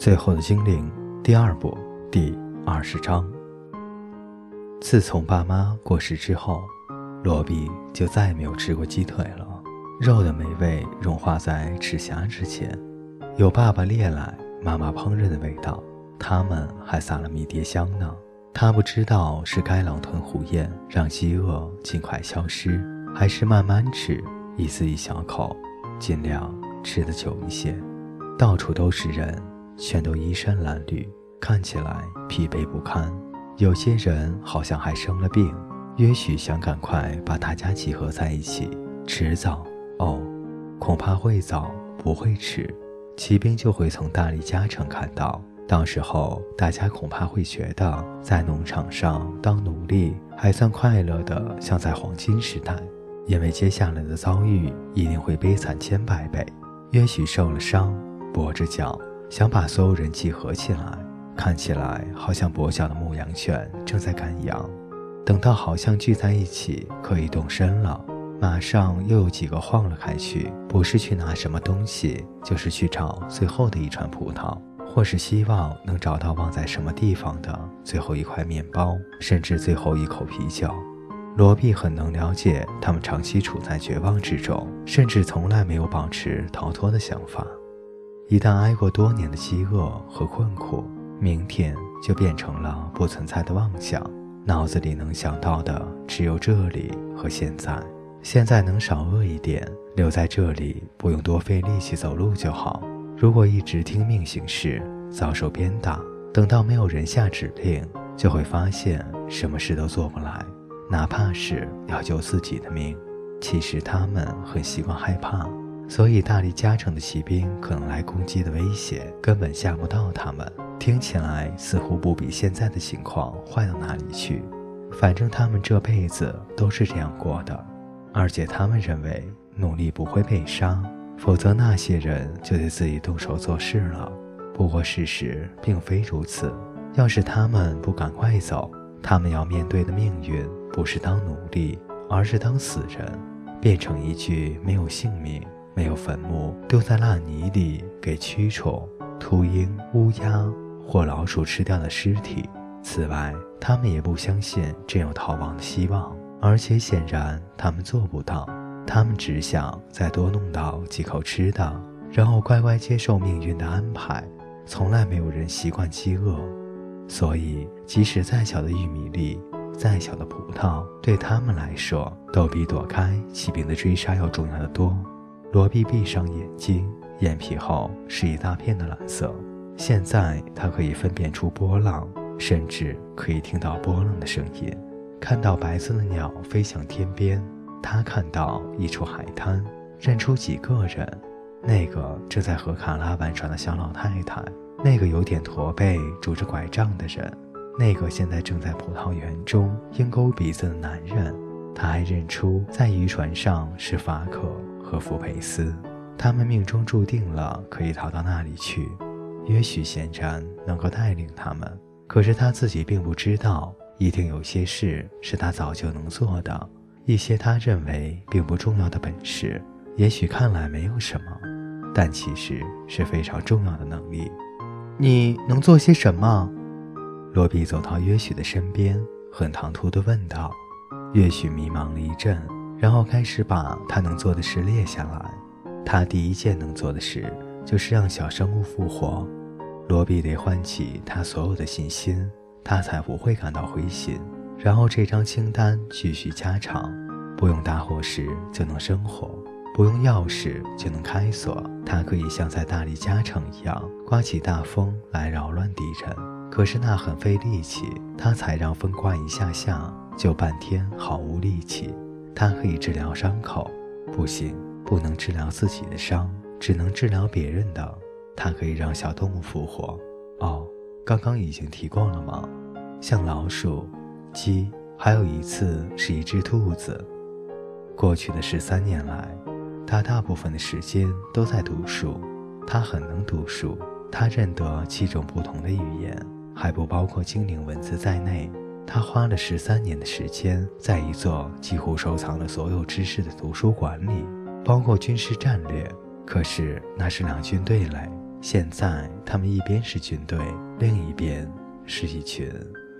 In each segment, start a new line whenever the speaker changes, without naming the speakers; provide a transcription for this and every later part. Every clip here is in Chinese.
最后的精灵第二部第二十章。自从爸妈过世之后，罗比就再也没有吃过鸡腿了。肉的美味融化在齿颊之前，有爸爸猎来、妈妈烹饪的味道。他们还撒了迷迭香呢。他不知道是该狼吞虎咽让饥饿尽快消失，还是慢慢吃，一丝一小口，尽量吃得久一些。到处都是人，全都衣衫褴褛，看起来疲惫不堪。有些人好像还生了病，也许想赶快把大家集合在一起，迟早哦，恐怕会早，不会迟，骑兵就会从大力加城看到。到时候大家恐怕会觉得，在农场上当奴隶还算快乐的，像在黄金时代，因为接下来的遭遇一定会悲惨千百倍。也许受了伤。跛着脚想把所有人集合起来，看起来好像跛脚的牧羊犬正在赶羊。等到好像聚在一起可以动身了，马上又有几个晃了开去，不是去拿什么东西，就是去找最后的一串葡萄，或是希望能找到忘在什么地方的最后一块面包，甚至最后一口啤酒。罗毕很能了解他们长期处在绝望之中，甚至从来没有保持逃脱的想法。一旦挨过多年的饥饿和困苦，明天就变成了不存在的妄想，脑子里能想到的只有这里和现在。现在能少饿一点，留在这里，不用多费力气走路就好。如果一直听命行事，遭受鞭打，等到没有人下指令，就会发现什么事都做不来，哪怕是要救自己的命。其实他们很习惯害怕。所以，大力加成的骑兵可能来攻击的威胁根本吓不到他们。听起来似乎不比现在的情况坏到哪里去。反正他们这辈子都是这样过的，而且他们认为努力不会被杀，否则那些人就得自己动手做事了。不过事实并非如此。要是他们不赶快走，他们要面对的命运不是当奴隶，而是当死人，变成一具没有性命。没有坟墓，丢在烂泥里给蛆虫、秃鹰、乌鸦或老鼠吃掉的尸体。此外，他们也不相信真有逃亡的希望，而且显然他们做不到。他们只想再多弄到几口吃的，然后乖乖接受命运的安排。从来没有人习惯饥饿，所以即使再小的玉米粒、再小的葡萄，对他们来说都比躲开骑兵的追杀要重要的多。罗比闭上眼睛，眼皮后是一大片的蓝色。现在他可以分辨出波浪，甚至可以听到波浪的声音，看到白色的鸟飞向天边。他看到一处海滩，认出几个人：那个正在和卡拉玩耍的小老太太，那个有点驼背、拄着拐杖的人，那个现在正在葡萄园中鹰钩鼻子的男人。他还认出在渔船上是法克。和福佩斯，他们命中注定了可以逃到那里去。也许显然能够带领他们，可是他自己并不知道，一定有些事是他早就能做的，一些他认为并不重要的本事，也许看来没有什么，但其实是非常重要的能力。你能做些什么？罗比走到约许的身边，很唐突地问道。约许迷茫了一阵。然后开始把他能做的事列下来。他第一件能做的事就是让小生物复活。罗比得唤起他所有的信心，他才不会感到灰心。然后这张清单继续加长：不用大火时就能生火，不用钥匙就能开锁。他可以像在大力加成一样，刮起大风来扰乱敌人。可是那很费力气，他才让风刮一下下，就半天毫无力气。它可以治疗伤口，不行，不能治疗自己的伤，只能治疗别人的。它可以让小动物复活。哦，刚刚已经提过了吗？像老鼠、鸡，还有一次是一只兔子。过去的十三年来，他大部分的时间都在读书。他很能读书，他认得七种不同的语言，还不包括精灵文字在内。他花了十三年的时间，在一座几乎收藏了所有知识的图书馆里，包括军事战略。可是那是两军对垒，现在他们一边是军队，另一边是一群……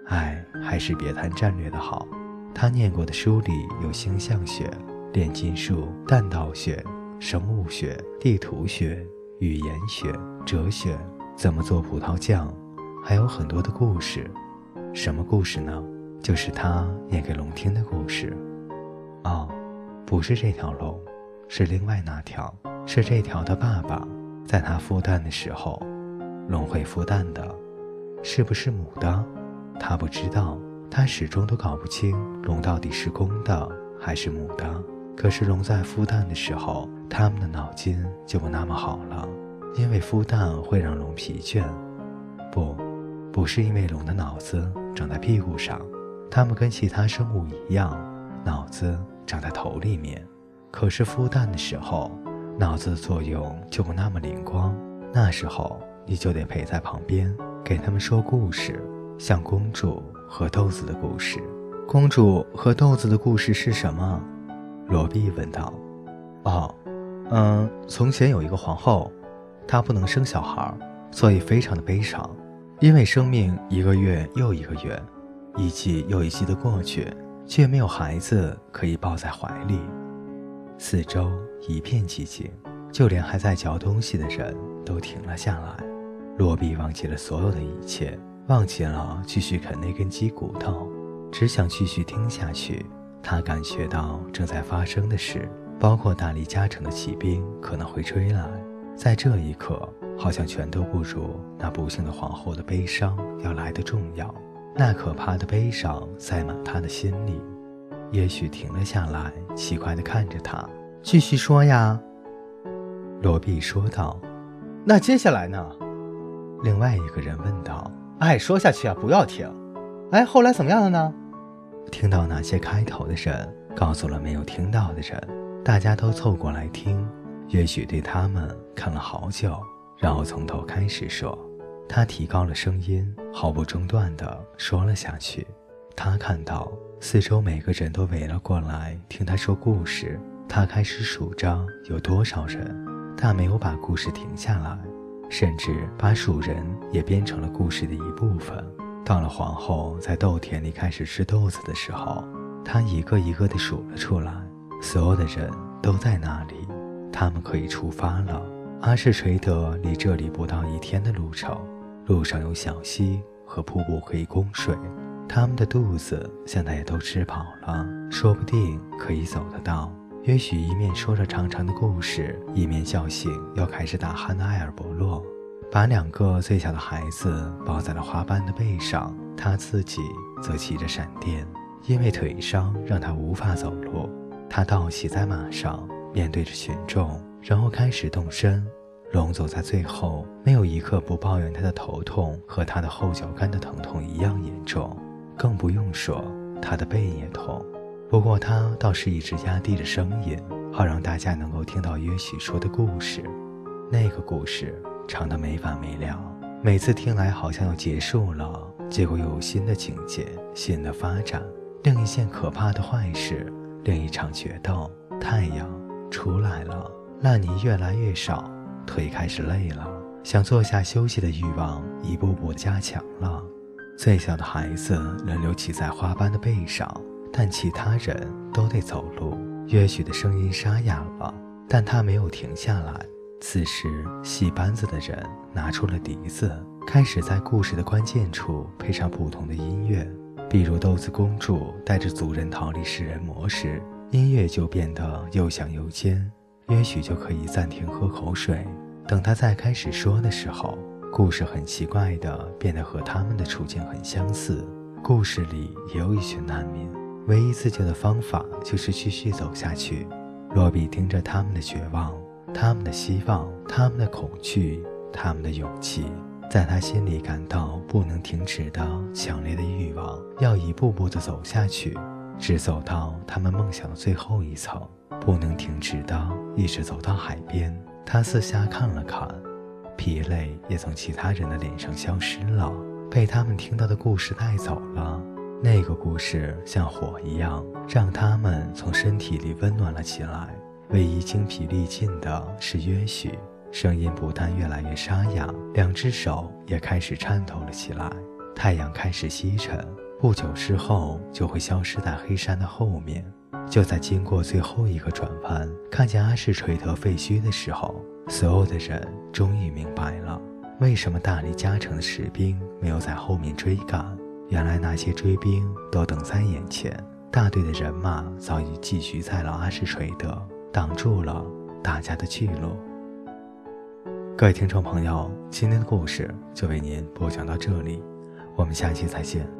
哎，还是别谈战略的好。他念过的书里有星象学、炼金术、弹道学、生物学、地图学、语言学、哲学，怎么做葡萄酱，还有很多的故事。什么故事呢？就是他念给龙听的故事。哦，不是这条龙，是另外那条，是这条的爸爸。在它孵蛋的时候，龙会孵蛋的，是不是母的？他不知道，他始终都搞不清龙到底是公的还是母的。可是龙在孵蛋的时候，他们的脑筋就不那么好了，因为孵蛋会让龙疲倦。不，不是因为龙的脑子长在屁股上，它们跟其他生物一样，脑子长在头里面。可是孵蛋的时候。脑子的作用就不那么灵光，那时候你就得陪在旁边，给他们说故事，像公主和豆子的故事。公主和豆子的故事是什么？罗比问道。哦，嗯，从前有一个皇后，她不能生小孩，所以非常的悲伤，因为生命一个月又一个月，一季又一季的过去，却没有孩子可以抱在怀里。四周一片寂静，就连还在嚼东西的人都停了下来。洛比忘记了所有的一切，忘记了继续啃那根鸡骨头，只想继续听下去。他感觉到正在发生的事，包括大力加成的骑兵可能会追来。在这一刻，好像全都不如那不幸的皇后的悲伤要来的重要。那可怕的悲伤塞满他的心里。也许停了下来，奇怪地看着他，继续说呀。罗比说道：“那接下来呢？”另外一个人问道。“哎，说下去啊，不要停。哎，后来怎么样了呢？”听到那些开头的人告诉了没有听到的人，大家都凑过来听。也许对他们看了好久，然后从头开始说。他提高了声音，毫不中断地说了下去。他看到。四周每个人都围了过来听他说故事。他开始数着有多少人，但没有把故事停下来，甚至把数人也编成了故事的一部分。到了皇后在豆田里开始吃豆子的时候，他一个一个地数了出来。所有的人都在那里，他们可以出发了。阿什垂德离这里不到一天的路程，路上有小溪和瀑布可以供水。他们的肚子现在也都吃饱了，说不定可以走得到。也许一面说着长长的故事，一面叫醒要开始打鼾的埃尔伯洛，把两个最小的孩子抱在了花斑的背上，他自己则骑着闪电，因为腿伤让他无法走路。他倒骑在马上，面对着群众，然后开始动身。龙走在最后，没有一刻不抱怨他的头痛和他的后脚跟的疼痛一样严重。更不用说他的背也痛，不过他倒是一直压低着声音，好让大家能够听到约许说的故事。那个故事长得没完没了，每次听来好像要结束了，结果又有新的情节、新的发展。另一件可怕的坏事，另一场决斗。太阳出来了，烂泥越来越少，腿开始累了，想坐下休息的欲望一步步加强了。最小的孩子轮流骑在花斑的背上，但其他人都得走路。约许的声音沙哑了，但他没有停下来。此时，戏班子的人拿出了笛子，开始在故事的关键处配上不同的音乐，比如豆子公主带着族人逃离食人魔时，音乐就变得又响又尖。也许就可以暂停喝口水，等他再开始说的时候。故事很奇怪的变得和他们的处境很相似。故事里也有一群难民，唯一自救的方法就是继续走下去。罗比听着他们的绝望，他们的希望，他们的恐惧，他们的勇气，在他心里感到不能停止的强烈的欲望，要一步步的走下去，只走到他们梦想的最后一层，不能停止的一直走到海边。他四下看了看。疲累也从其他人的脸上消失了，被他们听到的故事带走了。那个故事像火一样，让他们从身体里温暖了起来。唯一精疲力尽的是约许，声音不但越来越沙哑，两只手也开始颤抖了起来。太阳开始西沉，不久之后就会消失在黑山的后面。就在经过最后一个转弯，看见阿市垂得废墟的时候，所有的人终于明白了，为什么大力加成的士兵没有在后面追赶。原来那些追兵都等在眼前，大队的人马早已聚集在了阿市垂德，挡住了大家的去路。各位听众朋友，今天的故事就为您播讲到这里，我们下期再见。